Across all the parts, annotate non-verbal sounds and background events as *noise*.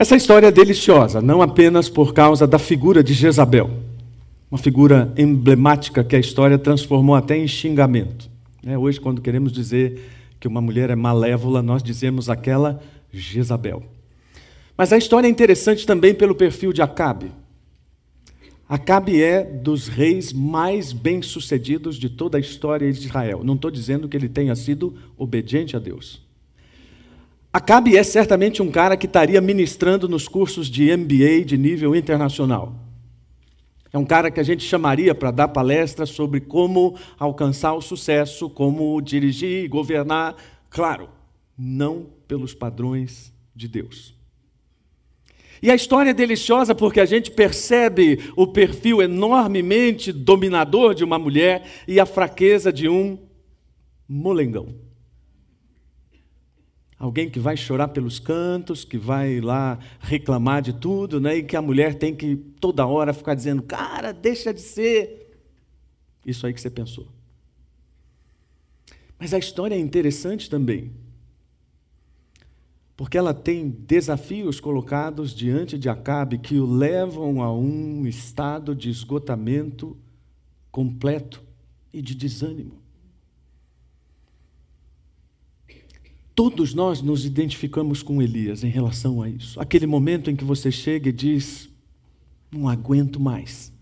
Essa história é deliciosa, não apenas por causa da figura de Jezabel, uma figura emblemática que a história transformou até em xingamento. É, hoje, quando queremos dizer que uma mulher é malévola, nós dizemos aquela Jezabel. Mas a história é interessante também pelo perfil de Acabe. Acabe é dos reis mais bem-sucedidos de toda a história de Israel. Não estou dizendo que ele tenha sido obediente a Deus. Acabe é certamente um cara que estaria ministrando nos cursos de MBA de nível internacional. É um cara que a gente chamaria para dar palestras sobre como alcançar o sucesso, como dirigir e governar, claro, não pelos padrões de Deus. E a história é deliciosa porque a gente percebe o perfil enormemente dominador de uma mulher e a fraqueza de um molengão. Alguém que vai chorar pelos cantos, que vai lá reclamar de tudo, né? e que a mulher tem que toda hora ficar dizendo: cara, deixa de ser. Isso aí que você pensou. Mas a história é interessante também porque ela tem desafios colocados diante de Acabe que o levam a um estado de esgotamento completo e de desânimo. Todos nós nos identificamos com Elias em relação a isso. Aquele momento em que você chega e diz: Não aguento mais.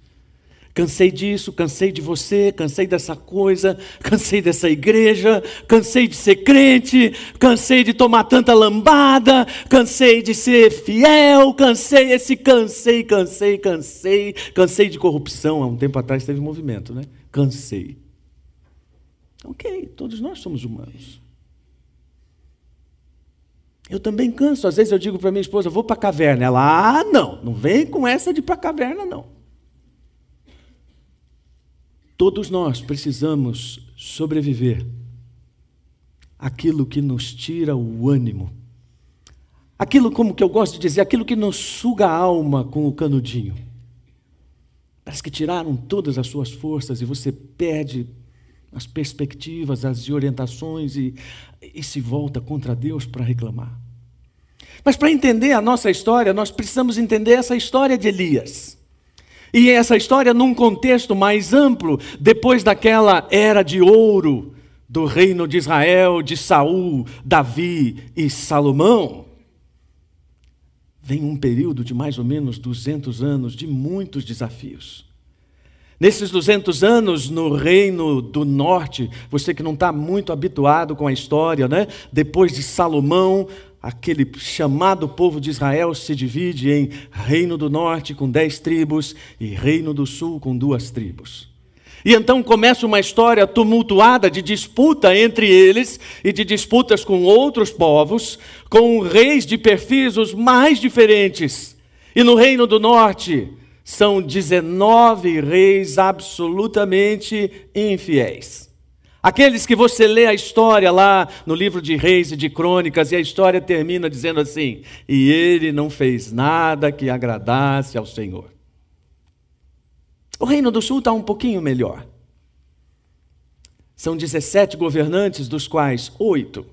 Cansei disso, cansei de você, cansei dessa coisa, *laughs* cansei dessa igreja, cansei de ser crente, cansei de tomar tanta lambada, cansei de ser fiel, cansei esse cansei, cansei, cansei, cansei de corrupção. Há um tempo atrás teve um movimento, né? Cansei. Ok, todos nós somos humanos. Eu também canso. Às vezes eu digo para minha esposa, vou para a caverna. Ela, ah, não, não vem com essa de ir para a caverna, não. Todos nós precisamos sobreviver aquilo que nos tira o ânimo. Aquilo, como que eu gosto de dizer, aquilo que nos suga a alma com o canudinho. Parece que tiraram todas as suas forças e você perde as perspectivas, as orientações e, e se volta contra Deus para reclamar. Mas para entender a nossa história, nós precisamos entender essa história de Elias. E essa história num contexto mais amplo, depois daquela era de ouro do reino de Israel, de Saul, Davi e Salomão, vem um período de mais ou menos 200 anos de muitos desafios. Nesses 200 anos no reino do norte, você que não está muito habituado com a história, né? Depois de Salomão, aquele chamado povo de Israel se divide em Reino do Norte com dez tribos e Reino do Sul com duas tribos. E então começa uma história tumultuada de disputa entre eles e de disputas com outros povos, com reis de perfis os mais diferentes. E no Reino do Norte são 19 reis absolutamente infiéis. Aqueles que você lê a história lá no livro de Reis e de Crônicas, e a história termina dizendo assim: e ele não fez nada que agradasse ao Senhor. O Reino do Sul está um pouquinho melhor. São 17 governantes, dos quais oito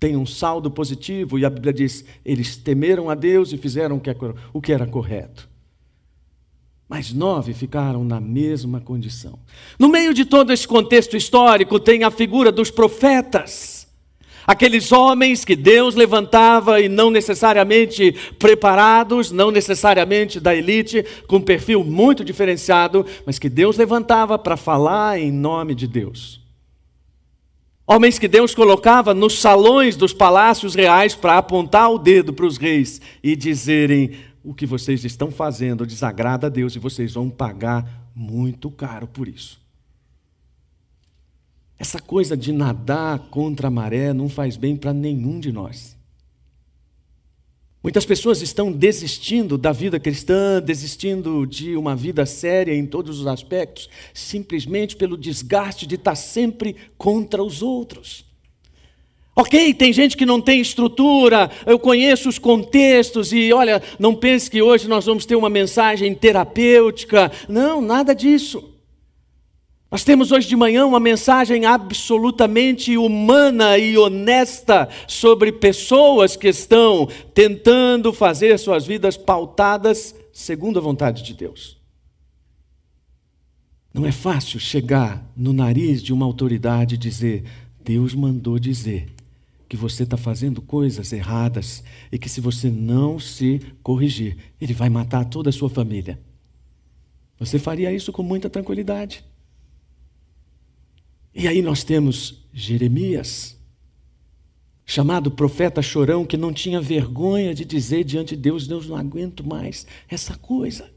têm um saldo positivo, e a Bíblia diz: eles temeram a Deus e fizeram o que era correto mas nove ficaram na mesma condição. No meio de todo esse contexto histórico, tem a figura dos profetas. Aqueles homens que Deus levantava e não necessariamente preparados, não necessariamente da elite, com um perfil muito diferenciado, mas que Deus levantava para falar em nome de Deus. Homens que Deus colocava nos salões dos palácios reais para apontar o dedo para os reis e dizerem: o que vocês estão fazendo desagrada a Deus e vocês vão pagar muito caro por isso. Essa coisa de nadar contra a maré não faz bem para nenhum de nós. Muitas pessoas estão desistindo da vida cristã, desistindo de uma vida séria em todos os aspectos, simplesmente pelo desgaste de estar sempre contra os outros. Ok, tem gente que não tem estrutura, eu conheço os contextos e olha, não pense que hoje nós vamos ter uma mensagem terapêutica. Não, nada disso. Nós temos hoje de manhã uma mensagem absolutamente humana e honesta sobre pessoas que estão tentando fazer suas vidas pautadas segundo a vontade de Deus. Não é fácil chegar no nariz de uma autoridade e dizer: Deus mandou dizer que você está fazendo coisas erradas e que se você não se corrigir, Ele vai matar toda a sua família. Você faria isso com muita tranquilidade. E aí nós temos Jeremias, chamado profeta chorão, que não tinha vergonha de dizer diante de Deus: Deus, não aguento mais essa coisa.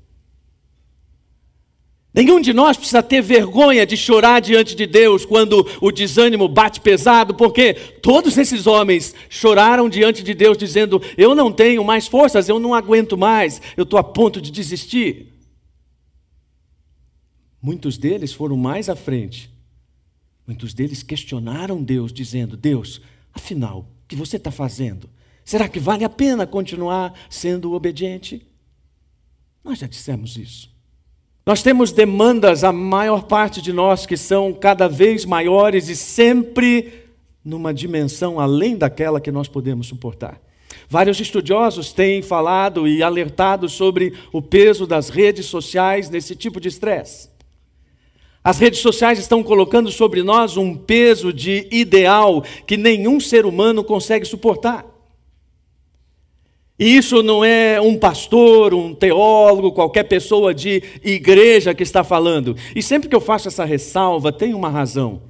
Nenhum de nós precisa ter vergonha de chorar diante de Deus quando o desânimo bate pesado, porque todos esses homens choraram diante de Deus, dizendo: Eu não tenho mais forças, eu não aguento mais, eu estou a ponto de desistir. Muitos deles foram mais à frente Muitos deles questionaram Deus, dizendo: Deus, afinal, o que você está fazendo? Será que vale a pena continuar sendo obediente? Nós já dissemos isso. Nós temos demandas, a maior parte de nós, que são cada vez maiores e sempre numa dimensão além daquela que nós podemos suportar. Vários estudiosos têm falado e alertado sobre o peso das redes sociais nesse tipo de estresse. As redes sociais estão colocando sobre nós um peso de ideal que nenhum ser humano consegue suportar. E isso não é um pastor, um teólogo, qualquer pessoa de igreja que está falando. E sempre que eu faço essa ressalva, tem uma razão.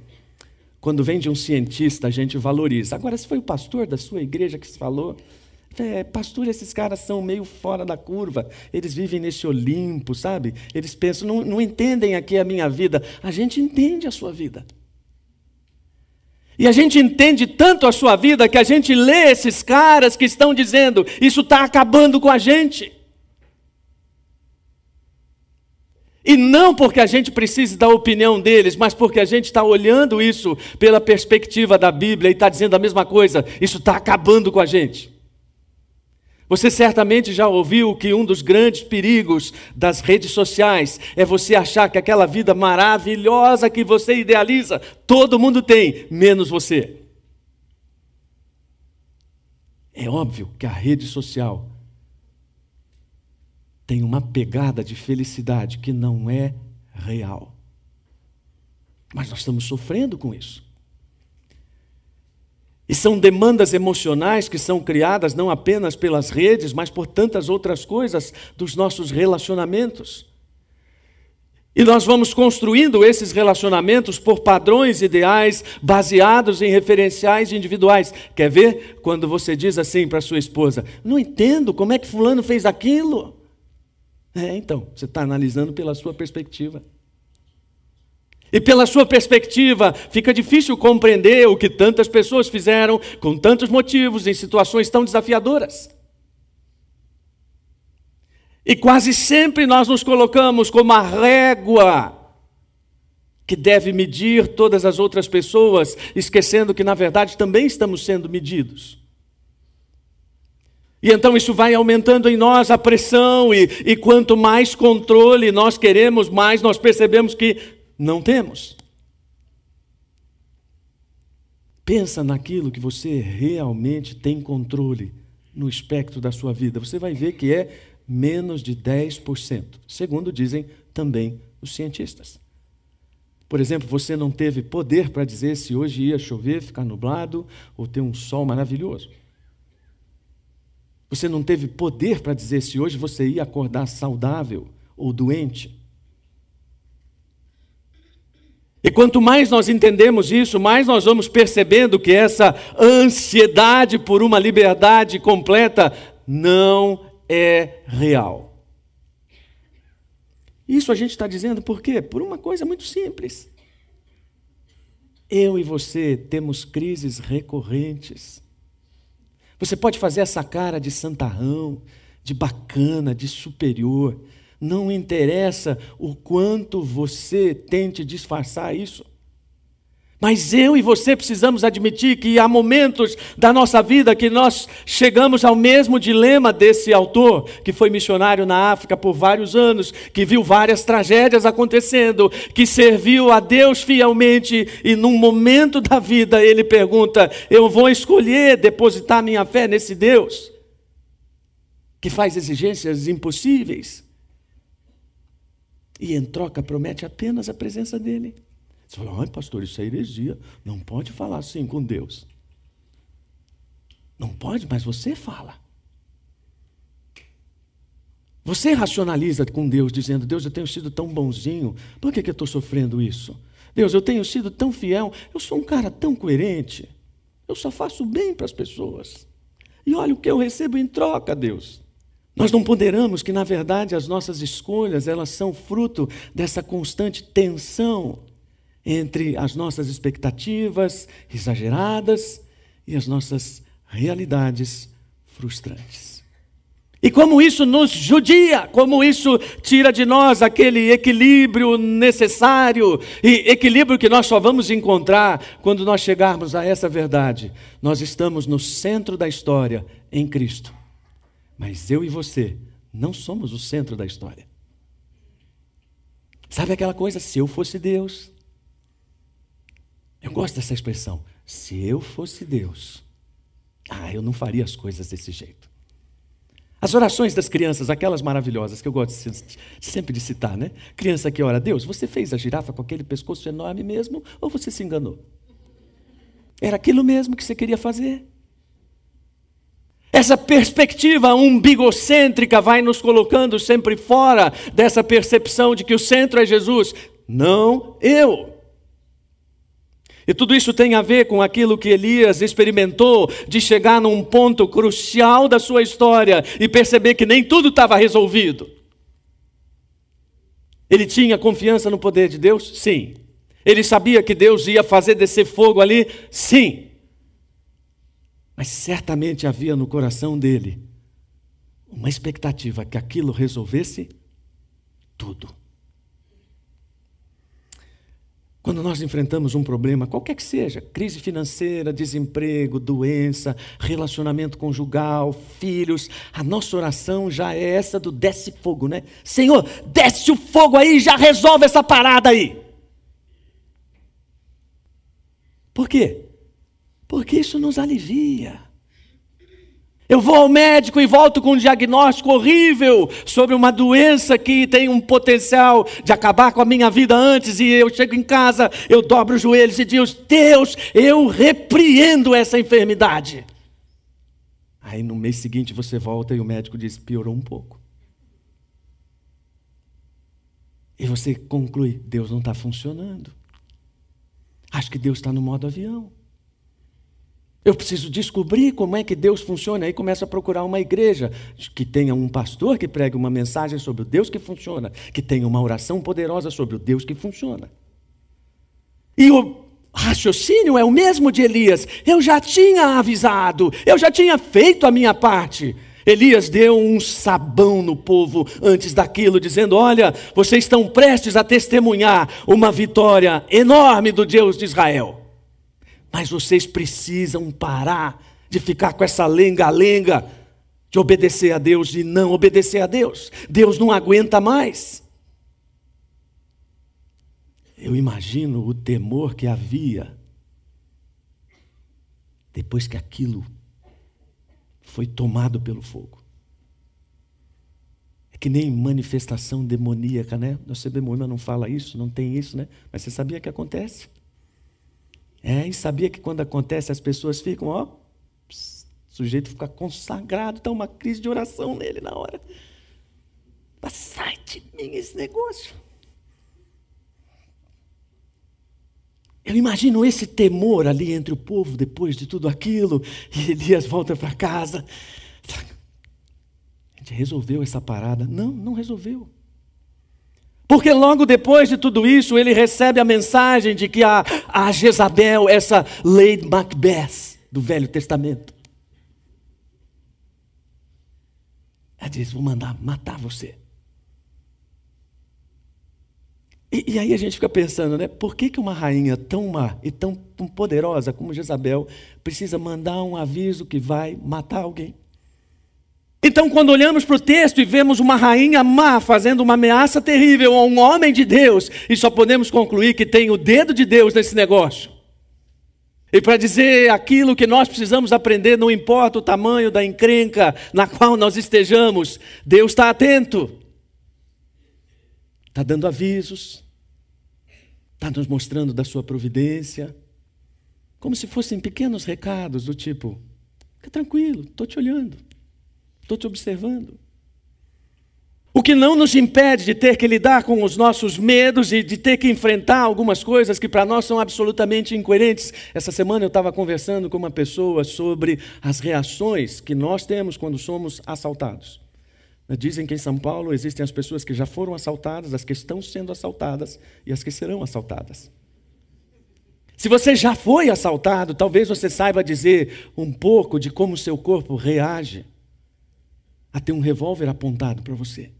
Quando vem de um cientista, a gente valoriza. Agora, se foi o pastor da sua igreja que falou, é, pastor, esses caras são meio fora da curva, eles vivem nesse Olimpo, sabe? Eles pensam, não, não entendem aqui a minha vida. A gente entende a sua vida. E a gente entende tanto a sua vida que a gente lê esses caras que estão dizendo: isso está acabando com a gente. E não porque a gente precise da opinião deles, mas porque a gente está olhando isso pela perspectiva da Bíblia e está dizendo a mesma coisa: isso está acabando com a gente. Você certamente já ouviu que um dos grandes perigos das redes sociais é você achar que aquela vida maravilhosa que você idealiza, todo mundo tem, menos você. É óbvio que a rede social tem uma pegada de felicidade que não é real. Mas nós estamos sofrendo com isso. E são demandas emocionais que são criadas não apenas pelas redes, mas por tantas outras coisas dos nossos relacionamentos. E nós vamos construindo esses relacionamentos por padrões ideais baseados em referenciais individuais. Quer ver? Quando você diz assim para sua esposa: Não entendo como é que Fulano fez aquilo. É, então, você está analisando pela sua perspectiva. E pela sua perspectiva, fica difícil compreender o que tantas pessoas fizeram com tantos motivos em situações tão desafiadoras. E quase sempre nós nos colocamos como a régua que deve medir todas as outras pessoas, esquecendo que na verdade também estamos sendo medidos. E então isso vai aumentando em nós a pressão, e, e quanto mais controle nós queremos, mais nós percebemos que não temos. Pensa naquilo que você realmente tem controle no espectro da sua vida. Você vai ver que é menos de 10%, segundo dizem também os cientistas. Por exemplo, você não teve poder para dizer se hoje ia chover, ficar nublado ou ter um sol maravilhoso. Você não teve poder para dizer se hoje você ia acordar saudável ou doente. E quanto mais nós entendemos isso, mais nós vamos percebendo que essa ansiedade por uma liberdade completa não é real. Isso a gente está dizendo por quê? Por uma coisa muito simples. Eu e você temos crises recorrentes. Você pode fazer essa cara de santarrão, de bacana, de superior, não interessa o quanto você tente disfarçar isso. Mas eu e você precisamos admitir que há momentos da nossa vida que nós chegamos ao mesmo dilema desse autor, que foi missionário na África por vários anos, que viu várias tragédias acontecendo, que serviu a Deus fielmente e num momento da vida ele pergunta: Eu vou escolher depositar minha fé nesse Deus que faz exigências impossíveis e em troca promete apenas a presença dele. Você fala, ai pastor, isso é heresia. Não pode falar assim com Deus. Não pode, mas você fala. Você racionaliza com Deus, dizendo: Deus, eu tenho sido tão bonzinho, por que, que eu estou sofrendo isso? Deus, eu tenho sido tão fiel, eu sou um cara tão coerente, eu só faço bem para as pessoas. E olha o que eu recebo em troca, Deus. Nós não ponderamos que, na verdade, as nossas escolhas elas são fruto dessa constante tensão entre as nossas expectativas exageradas e as nossas realidades frustrantes. E como isso nos judia, como isso tira de nós aquele equilíbrio necessário e equilíbrio que nós só vamos encontrar quando nós chegarmos a essa verdade. Nós estamos no centro da história em Cristo. Mas eu e você não somos o centro da história. Sabe aquela coisa, se eu fosse Deus, eu gosto dessa expressão. Se eu fosse Deus, ah, eu não faria as coisas desse jeito. As orações das crianças, aquelas maravilhosas que eu gosto sempre de citar, né? Criança que ora, Deus, você fez a girafa com aquele pescoço enorme mesmo ou você se enganou? Era aquilo mesmo que você queria fazer? Essa perspectiva umbigocêntrica vai nos colocando sempre fora dessa percepção de que o centro é Jesus, não eu. E tudo isso tem a ver com aquilo que Elias experimentou de chegar num ponto crucial da sua história e perceber que nem tudo estava resolvido. Ele tinha confiança no poder de Deus? Sim. Ele sabia que Deus ia fazer descer fogo ali? Sim. Mas certamente havia no coração dele uma expectativa que aquilo resolvesse tudo. Quando nós enfrentamos um problema, qualquer que seja, crise financeira, desemprego, doença, relacionamento conjugal, filhos, a nossa oração já é essa do desce fogo, né? Senhor, desce o fogo aí, já resolve essa parada aí. Por quê? Porque isso nos alivia. Eu vou ao médico e volto com um diagnóstico horrível sobre uma doença que tem um potencial de acabar com a minha vida antes, e eu chego em casa, eu dobro os joelhos e digo: Deus, eu repreendo essa enfermidade. Aí no mês seguinte você volta e o médico diz: piorou um pouco. E você conclui: Deus não está funcionando. Acho que Deus está no modo avião. Eu preciso descobrir como é que Deus funciona. Aí começa a procurar uma igreja que tenha um pastor que pregue uma mensagem sobre o Deus que funciona, que tenha uma oração poderosa sobre o Deus que funciona. E o raciocínio é o mesmo de Elias. Eu já tinha avisado, eu já tinha feito a minha parte. Elias deu um sabão no povo antes daquilo, dizendo: Olha, vocês estão prestes a testemunhar uma vitória enorme do Deus de Israel. Mas vocês precisam parar de ficar com essa lenga-lenga de obedecer a Deus e não obedecer a Deus. Deus não aguenta mais. Eu imagino o temor que havia depois que aquilo foi tomado pelo fogo. É que nem manifestação demoníaca, né? Nossa demônio não fala isso, não tem isso, né? Mas você sabia que acontece? É, e sabia que quando acontece as pessoas ficam, ó, o sujeito fica consagrado, está uma crise de oração nele na hora. Mas sai de mim esse negócio. Eu imagino esse temor ali entre o povo depois de tudo aquilo, e Elias volta para casa. A gente resolveu essa parada? Não, não resolveu. Porque logo depois de tudo isso, ele recebe a mensagem de que a, a Jezabel, essa Lady Macbeth do Velho Testamento, ela diz: Vou mandar matar você. E, e, aí a gente fica pensando, né? Por que, que uma rainha tão má e tão, tão poderosa como Jezabel precisa mandar um aviso que vai matar alguém? Então, quando olhamos para o texto e vemos uma rainha má fazendo uma ameaça terrível a um homem de Deus, e só podemos concluir que tem o dedo de Deus nesse negócio. E para dizer aquilo que nós precisamos aprender, não importa o tamanho da encrenca na qual nós estejamos, Deus está atento. Está dando avisos, está nos mostrando da sua providência, como se fossem pequenos recados do tipo: fica tranquilo, estou te olhando, estou te observando. O que não nos impede de ter que lidar com os nossos medos e de ter que enfrentar algumas coisas que para nós são absolutamente incoerentes. Essa semana eu estava conversando com uma pessoa sobre as reações que nós temos quando somos assaltados. Dizem que em São Paulo existem as pessoas que já foram assaltadas, as que estão sendo assaltadas e as que serão assaltadas. Se você já foi assaltado, talvez você saiba dizer um pouco de como seu corpo reage a ter um revólver apontado para você.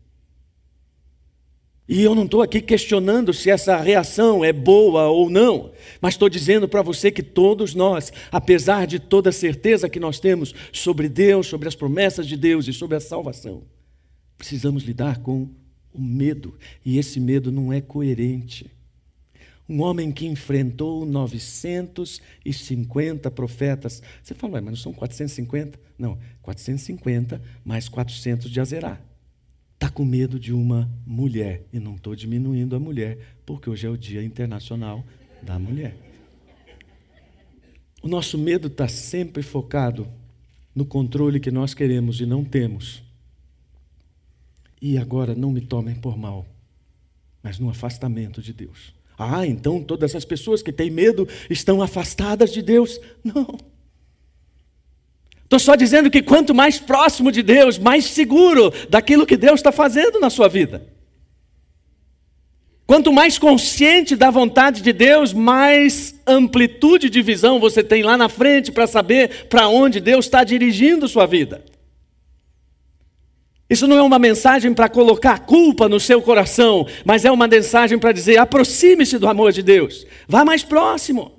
E eu não estou aqui questionando se essa reação é boa ou não, mas estou dizendo para você que todos nós, apesar de toda a certeza que nós temos sobre Deus, sobre as promessas de Deus e sobre a salvação, precisamos lidar com o medo, e esse medo não é coerente. Um homem que enfrentou 950 profetas. Você fala, mas não são 450? Não, 450 mais 400 de Azerá. Está com medo de uma mulher. E não estou diminuindo a mulher, porque hoje é o Dia Internacional da Mulher. O nosso medo está sempre focado no controle que nós queremos e não temos e agora não me tomem por mal, mas no afastamento de Deus. Ah, então todas as pessoas que têm medo estão afastadas de Deus? Não. Estou só dizendo que quanto mais próximo de Deus, mais seguro daquilo que Deus está fazendo na sua vida. Quanto mais consciente da vontade de Deus, mais amplitude de visão você tem lá na frente para saber para onde Deus está dirigindo sua vida. Isso não é uma mensagem para colocar culpa no seu coração, mas é uma mensagem para dizer: aproxime-se do amor de Deus, vá mais próximo.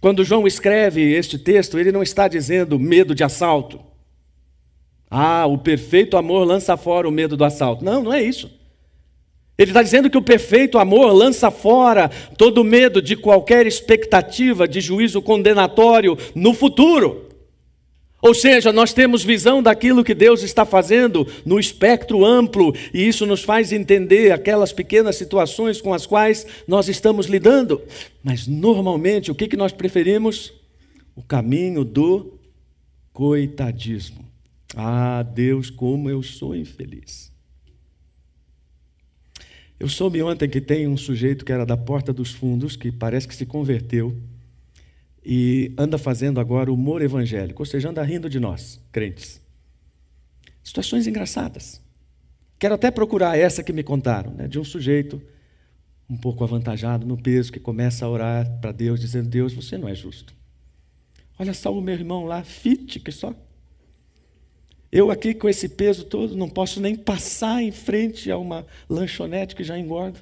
Quando João escreve este texto, ele não está dizendo medo de assalto. Ah, o perfeito amor lança fora o medo do assalto. Não, não é isso. Ele está dizendo que o perfeito amor lança fora todo medo de qualquer expectativa de juízo condenatório no futuro. Ou seja, nós temos visão daquilo que Deus está fazendo no espectro amplo, e isso nos faz entender aquelas pequenas situações com as quais nós estamos lidando. Mas normalmente, o que, que nós preferimos? O caminho do coitadismo. Ah, Deus, como eu sou infeliz. Eu soube ontem que tem um sujeito que era da porta dos fundos, que parece que se converteu e anda fazendo agora humor evangélico, ou seja, anda rindo de nós, crentes. Situações engraçadas. Quero até procurar essa que me contaram, né, de um sujeito um pouco avantajado no peso, que começa a orar para Deus, dizendo: Deus, você não é justo. Olha só o meu irmão lá, fit, que só. Eu aqui com esse peso todo não posso nem passar em frente a uma lanchonete que já engorda.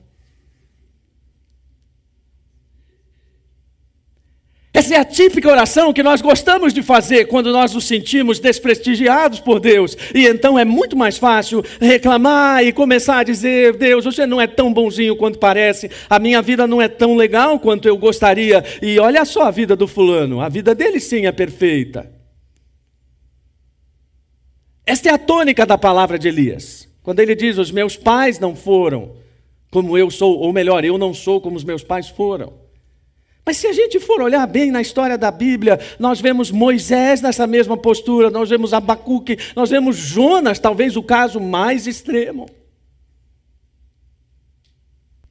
Essa é a típica oração que nós gostamos de fazer quando nós nos sentimos desprestigiados por Deus. E então é muito mais fácil reclamar e começar a dizer: Deus, você não é tão bonzinho quanto parece, a minha vida não é tão legal quanto eu gostaria. E olha só a vida do fulano, a vida dele sim é perfeita. Esta é a tônica da palavra de Elias. Quando ele diz: Os meus pais não foram como eu sou, ou melhor, eu não sou como os meus pais foram. Mas se a gente for olhar bem na história da Bíblia, nós vemos Moisés nessa mesma postura, nós vemos Abacuque, nós vemos Jonas, talvez o caso mais extremo.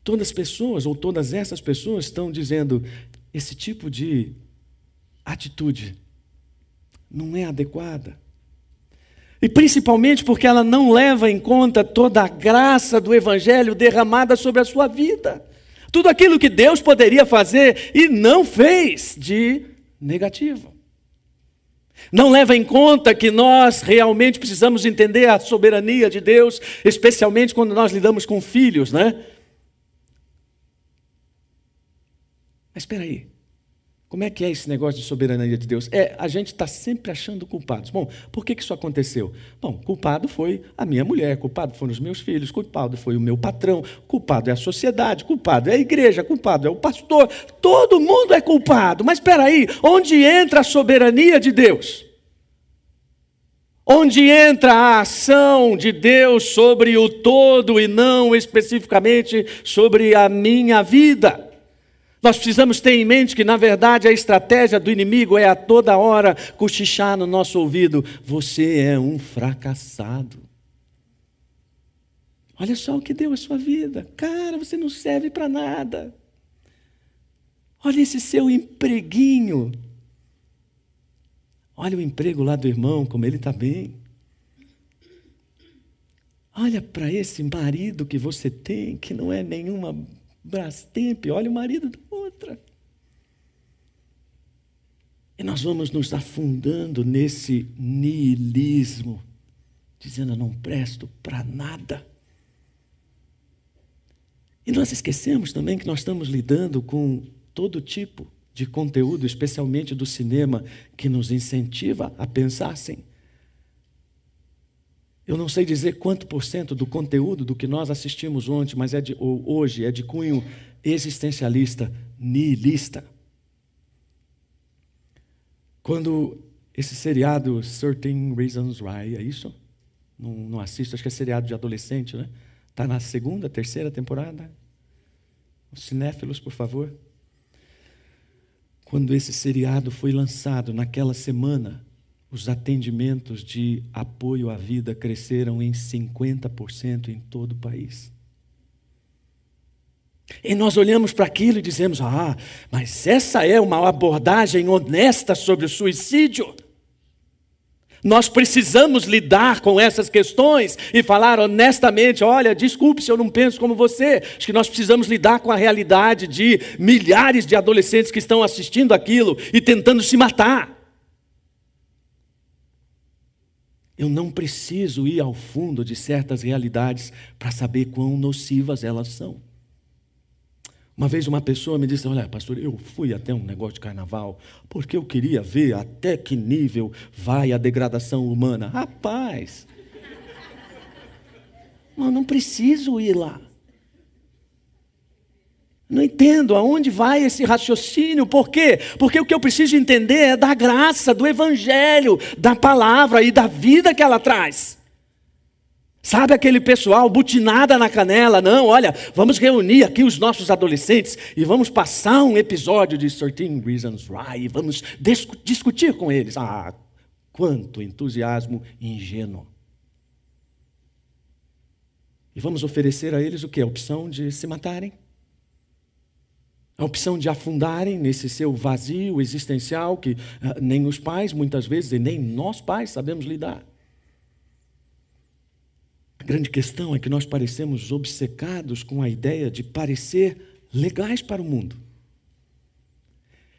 Todas as pessoas, ou todas essas pessoas, estão dizendo: esse tipo de atitude não é adequada. E principalmente porque ela não leva em conta toda a graça do Evangelho derramada sobre a sua vida. Tudo aquilo que Deus poderia fazer e não fez de negativo. Não leva em conta que nós realmente precisamos entender a soberania de Deus, especialmente quando nós lidamos com filhos, né? Mas espera aí. Como é que é esse negócio de soberania de Deus? É, a gente está sempre achando culpados. Bom, por que, que isso aconteceu? Bom, culpado foi a minha mulher, culpado foram os meus filhos, culpado foi o meu patrão, culpado é a sociedade, culpado é a igreja, culpado é o pastor. Todo mundo é culpado. Mas espera aí, onde entra a soberania de Deus? Onde entra a ação de Deus sobre o todo e não especificamente sobre a minha vida? Nós precisamos ter em mente que, na verdade, a estratégia do inimigo é a toda hora cochichar no nosso ouvido: você é um fracassado. Olha só o que deu a sua vida. Cara, você não serve para nada. Olha esse seu empreguinho. Olha o emprego lá do irmão, como ele está bem. Olha para esse marido que você tem, que não é nenhuma Brastemp, olha o marido da outra. E nós vamos nos afundando nesse niilismo, dizendo: eu não presto para nada. E nós esquecemos também que nós estamos lidando com todo tipo de conteúdo, especialmente do cinema, que nos incentiva a pensar assim. Eu não sei dizer quanto por cento do conteúdo do que nós assistimos ontem, mas é de, hoje é de cunho existencialista, nihilista. Quando esse seriado 13 Reasons Why, é isso? Não, não assisto, acho que é seriado de adolescente, né? Está na segunda, terceira temporada? Os cinéfilos, por favor. Quando esse seriado foi lançado naquela semana, os atendimentos de apoio à vida cresceram em 50% em todo o país. E nós olhamos para aquilo e dizemos: ah, mas essa é uma abordagem honesta sobre o suicídio. Nós precisamos lidar com essas questões e falar honestamente: olha, desculpe se eu não penso como você. Acho que nós precisamos lidar com a realidade de milhares de adolescentes que estão assistindo aquilo e tentando se matar. Eu não preciso ir ao fundo de certas realidades para saber quão nocivas elas são. Uma vez uma pessoa me disse: Olha, pastor, eu fui até um negócio de carnaval porque eu queria ver até que nível vai a degradação humana. Rapaz, *laughs* eu não preciso ir lá. Não entendo aonde vai esse raciocínio, por quê? Porque o que eu preciso entender é da graça, do Evangelho, da palavra e da vida que ela traz. Sabe aquele pessoal butinada na canela? Não, olha, vamos reunir aqui os nossos adolescentes e vamos passar um episódio de 13 Reasons Why e vamos discutir com eles. Ah, quanto entusiasmo ingênuo. E vamos oferecer a eles o que? A opção de se matarem a opção de afundarem nesse seu vazio existencial que uh, nem os pais, muitas vezes, e nem nós pais sabemos lidar. A grande questão é que nós parecemos obcecados com a ideia de parecer legais para o mundo.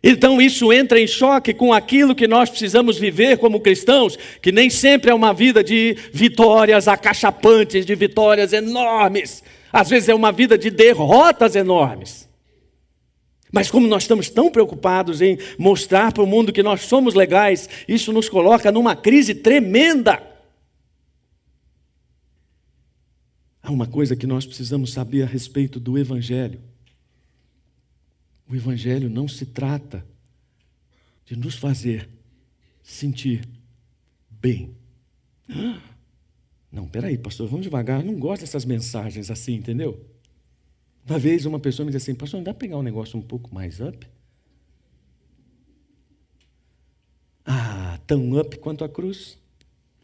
Então isso entra em choque com aquilo que nós precisamos viver como cristãos, que nem sempre é uma vida de vitórias acachapantes, de vitórias enormes. Às vezes é uma vida de derrotas enormes. Mas como nós estamos tão preocupados em mostrar para o mundo que nós somos legais, isso nos coloca numa crise tremenda. Há uma coisa que nós precisamos saber a respeito do Evangelho. O Evangelho não se trata de nos fazer sentir bem. Não, peraí, pastor, vamos devagar. Eu não gosto dessas mensagens assim, entendeu? Uma vez uma pessoa me disse assim, pastor, não dá para pegar um negócio um pouco mais up? Ah, tão up quanto a cruz.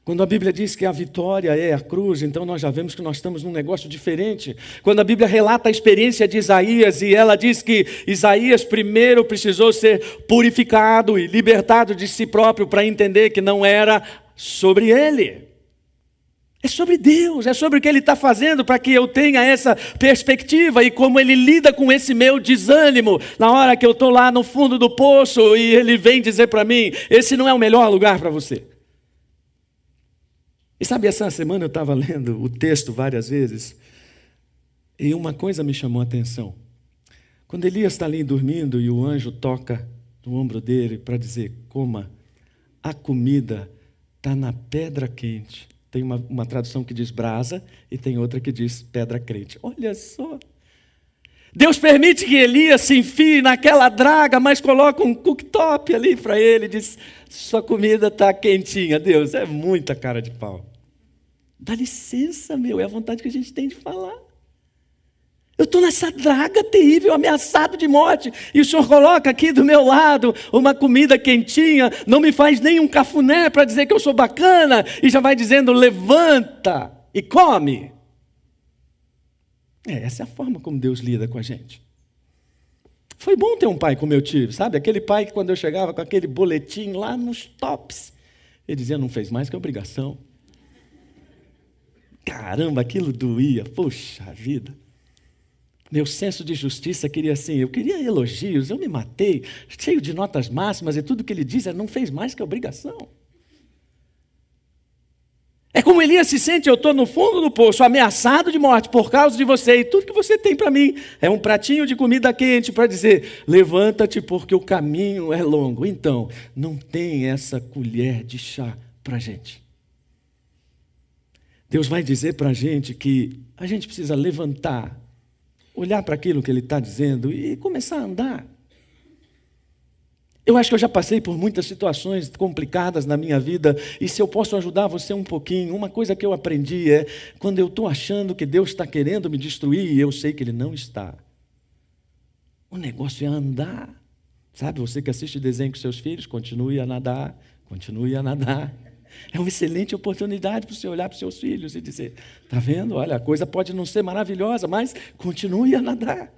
Quando a Bíblia diz que a vitória é a cruz, então nós já vemos que nós estamos num negócio diferente. Quando a Bíblia relata a experiência de Isaías e ela diz que Isaías primeiro precisou ser purificado e libertado de si próprio para entender que não era sobre ele. É sobre Deus, é sobre o que Ele está fazendo para que eu tenha essa perspectiva e como Ele lida com esse meu desânimo na hora que eu estou lá no fundo do poço e Ele vem dizer para mim: esse não é o melhor lugar para você. E sabe, essa semana eu estava lendo o texto várias vezes e uma coisa me chamou a atenção. Quando Elias está ali dormindo e o anjo toca no ombro dele para dizer: coma, a comida está na pedra quente. Tem uma, uma tradução que diz brasa e tem outra que diz pedra crente. Olha só. Deus permite que Elias se enfie naquela draga, mas coloca um cooktop ali para ele e diz: Sua comida está quentinha. Deus, é muita cara de pau. Dá licença, meu, é a vontade que a gente tem de falar. Eu estou nessa draga terrível, ameaçado de morte, e o senhor coloca aqui do meu lado uma comida quentinha, não me faz nem um cafuné para dizer que eu sou bacana, e já vai dizendo: levanta e come. É, essa é a forma como Deus lida com a gente. Foi bom ter um pai como eu tive, sabe? Aquele pai que quando eu chegava com aquele boletim lá nos tops, ele dizia: não fez mais que obrigação. Caramba, aquilo doía, poxa vida. Meu senso de justiça queria assim, eu queria elogios, eu me matei, cheio de notas máximas, e tudo que ele diz é não fez mais que obrigação. É como Elias se sente, eu estou no fundo do poço, ameaçado de morte por causa de você, e tudo que você tem para mim é um pratinho de comida quente para dizer: levanta-te, porque o caminho é longo. Então, não tem essa colher de chá para a gente. Deus vai dizer para a gente que a gente precisa levantar olhar para aquilo que ele está dizendo e começar a andar. Eu acho que eu já passei por muitas situações complicadas na minha vida, e se eu posso ajudar você um pouquinho, uma coisa que eu aprendi é: quando eu estou achando que Deus está querendo me destruir, e eu sei que Ele não está, o negócio é andar. Sabe, você que assiste desenho com seus filhos, continue a nadar, continue a nadar. É uma excelente oportunidade para você olhar para os seus filhos e dizer: está vendo? Olha, a coisa pode não ser maravilhosa, mas continue a nadar.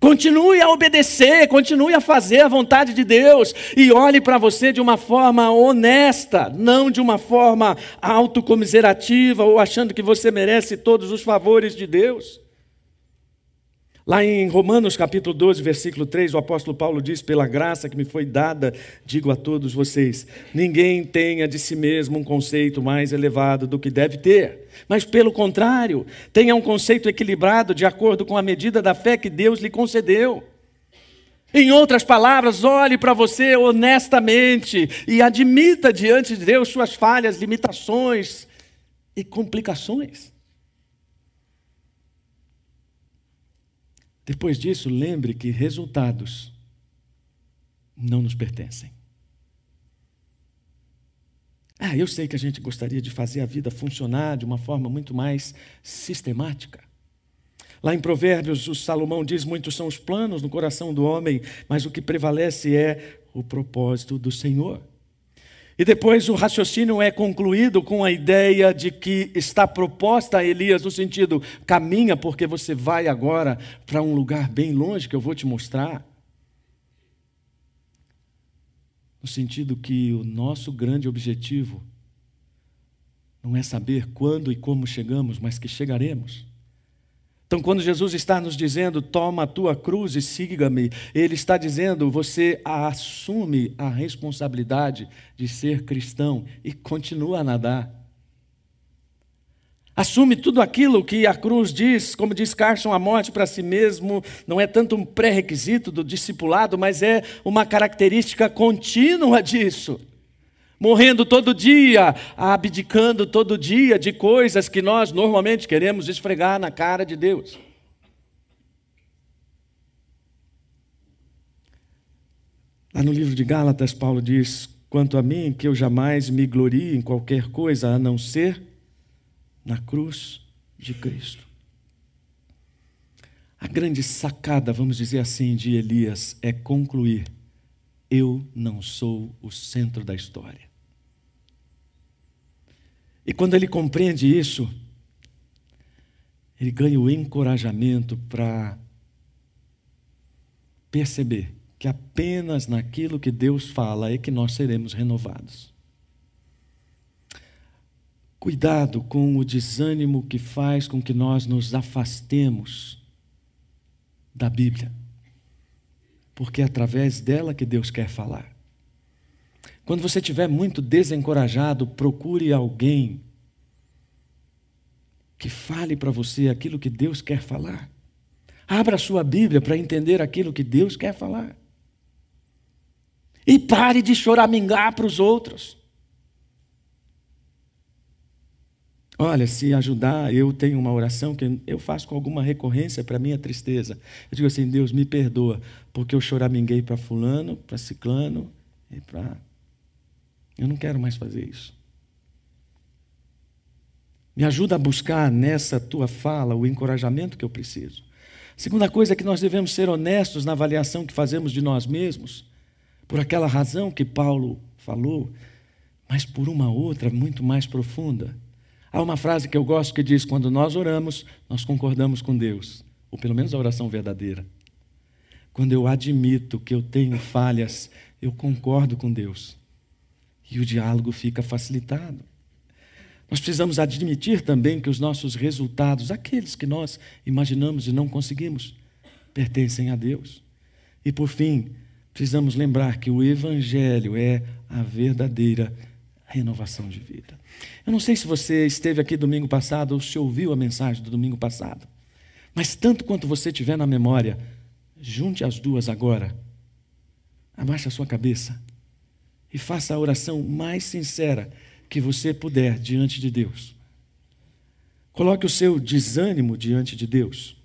Continue a obedecer, continue a fazer a vontade de Deus e olhe para você de uma forma honesta, não de uma forma autocomiserativa ou achando que você merece todos os favores de Deus. Lá em Romanos capítulo 12, versículo 3, o apóstolo Paulo diz: Pela graça que me foi dada, digo a todos vocês: ninguém tenha de si mesmo um conceito mais elevado do que deve ter, mas pelo contrário, tenha um conceito equilibrado de acordo com a medida da fé que Deus lhe concedeu. Em outras palavras, olhe para você honestamente e admita diante de Deus suas falhas, limitações e complicações. Depois disso, lembre que resultados não nos pertencem. Ah, eu sei que a gente gostaria de fazer a vida funcionar de uma forma muito mais sistemática. Lá em Provérbios, o Salomão diz: Muitos são os planos no coração do homem, mas o que prevalece é o propósito do Senhor. E depois o raciocínio é concluído com a ideia de que está proposta a Elias no sentido: caminha, porque você vai agora para um lugar bem longe que eu vou te mostrar. No sentido que o nosso grande objetivo não é saber quando e como chegamos, mas que chegaremos. Então, quando Jesus está nos dizendo, toma a tua cruz e siga-me, Ele está dizendo, você assume a responsabilidade de ser cristão e continua a nadar. Assume tudo aquilo que a cruz diz, como diz Carson, a morte para si mesmo não é tanto um pré-requisito do discipulado, mas é uma característica contínua disso morrendo todo dia, abdicando todo dia de coisas que nós normalmente queremos esfregar na cara de Deus. Lá no livro de Gálatas, Paulo diz: Quanto a mim, que eu jamais me glorie em qualquer coisa a não ser na cruz de Cristo. A grande sacada, vamos dizer assim, de Elias é concluir: eu não sou o centro da história. E quando ele compreende isso, ele ganha o encorajamento para perceber que apenas naquilo que Deus fala é que nós seremos renovados. Cuidado com o desânimo que faz com que nós nos afastemos da Bíblia, porque é através dela que Deus quer falar. Quando você estiver muito desencorajado, procure alguém que fale para você aquilo que Deus quer falar. Abra a sua Bíblia para entender aquilo que Deus quer falar. E pare de choramingar para os outros. Olha, se ajudar, eu tenho uma oração que eu faço com alguma recorrência para minha tristeza. Eu digo assim: Deus, me perdoa, porque eu choraminguei para Fulano, para Ciclano e para. Eu não quero mais fazer isso. Me ajuda a buscar nessa tua fala o encorajamento que eu preciso. Segunda coisa é que nós devemos ser honestos na avaliação que fazemos de nós mesmos, por aquela razão que Paulo falou, mas por uma outra muito mais profunda. Há uma frase que eu gosto que diz: quando nós oramos, nós concordamos com Deus, ou pelo menos a oração verdadeira. Quando eu admito que eu tenho falhas, eu concordo com Deus. E o diálogo fica facilitado. Nós precisamos admitir também que os nossos resultados, aqueles que nós imaginamos e não conseguimos, pertencem a Deus. E por fim, precisamos lembrar que o Evangelho é a verdadeira renovação de vida. Eu não sei se você esteve aqui domingo passado ou se ouviu a mensagem do domingo passado, mas tanto quanto você tiver na memória, junte as duas agora, abaixe a sua cabeça e faça a oração mais sincera que você puder diante de Deus. Coloque o seu desânimo diante de Deus.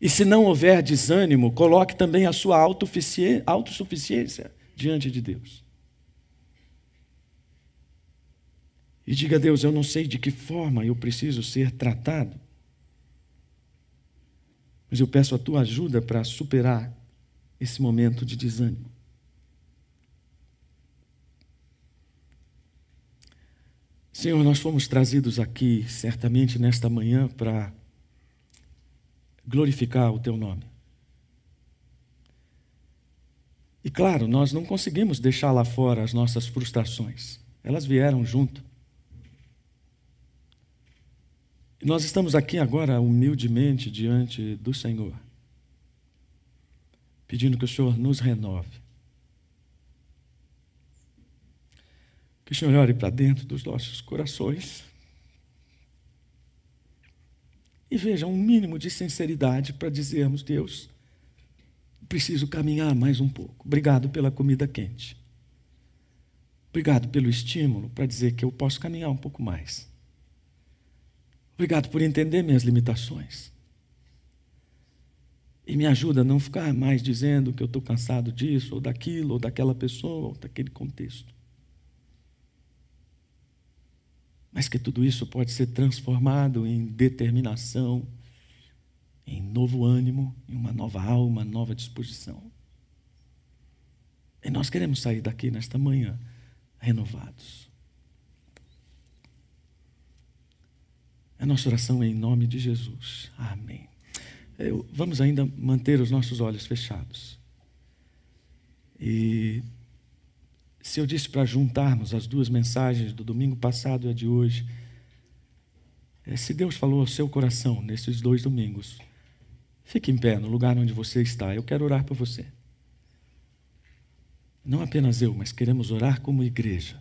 E se não houver desânimo, coloque também a sua autossuficiência diante de Deus. E diga a Deus: Eu não sei de que forma eu preciso ser tratado, mas eu peço a tua ajuda para superar esse momento de desânimo. Senhor, nós fomos trazidos aqui, certamente nesta manhã, para glorificar o Teu nome. E claro, nós não conseguimos deixar lá fora as nossas frustrações, elas vieram junto. E nós estamos aqui agora humildemente diante do Senhor, pedindo que o Senhor nos renove. Que o Senhor olhe para dentro dos nossos corações e veja um mínimo de sinceridade para dizermos: Deus, preciso caminhar mais um pouco. Obrigado pela comida quente. Obrigado pelo estímulo para dizer que eu posso caminhar um pouco mais. Obrigado por entender minhas limitações. E me ajuda a não ficar mais dizendo que eu estou cansado disso, ou daquilo, ou daquela pessoa, ou daquele contexto. Mas que tudo isso pode ser transformado em determinação, em novo ânimo, em uma nova alma, nova disposição. E nós queremos sair daqui nesta manhã renovados. A nossa oração é em nome de Jesus. Amém. Eu, vamos ainda manter os nossos olhos fechados. E se eu disse para juntarmos as duas mensagens do domingo passado e a de hoje, é, se Deus falou ao seu coração nesses dois domingos, fique em pé no lugar onde você está. Eu quero orar por você. Não apenas eu, mas queremos orar como igreja.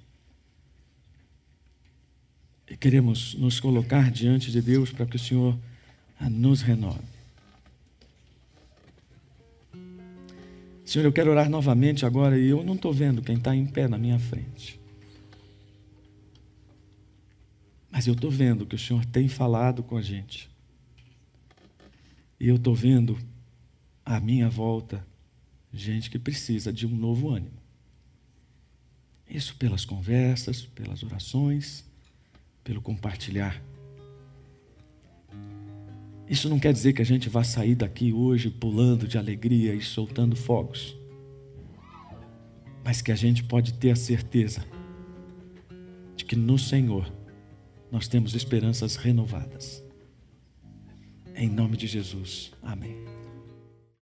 E queremos nos colocar diante de Deus para que o Senhor nos renove. Senhor, eu quero orar novamente agora e eu não estou vendo quem está em pé na minha frente. Mas eu estou vendo que o Senhor tem falado com a gente. E eu estou vendo à minha volta gente que precisa de um novo ânimo. Isso pelas conversas, pelas orações pelo compartilhar. Isso não quer dizer que a gente vá sair daqui hoje pulando de alegria e soltando fogos, mas que a gente pode ter a certeza de que no Senhor nós temos esperanças renovadas. Em nome de Jesus. Amém.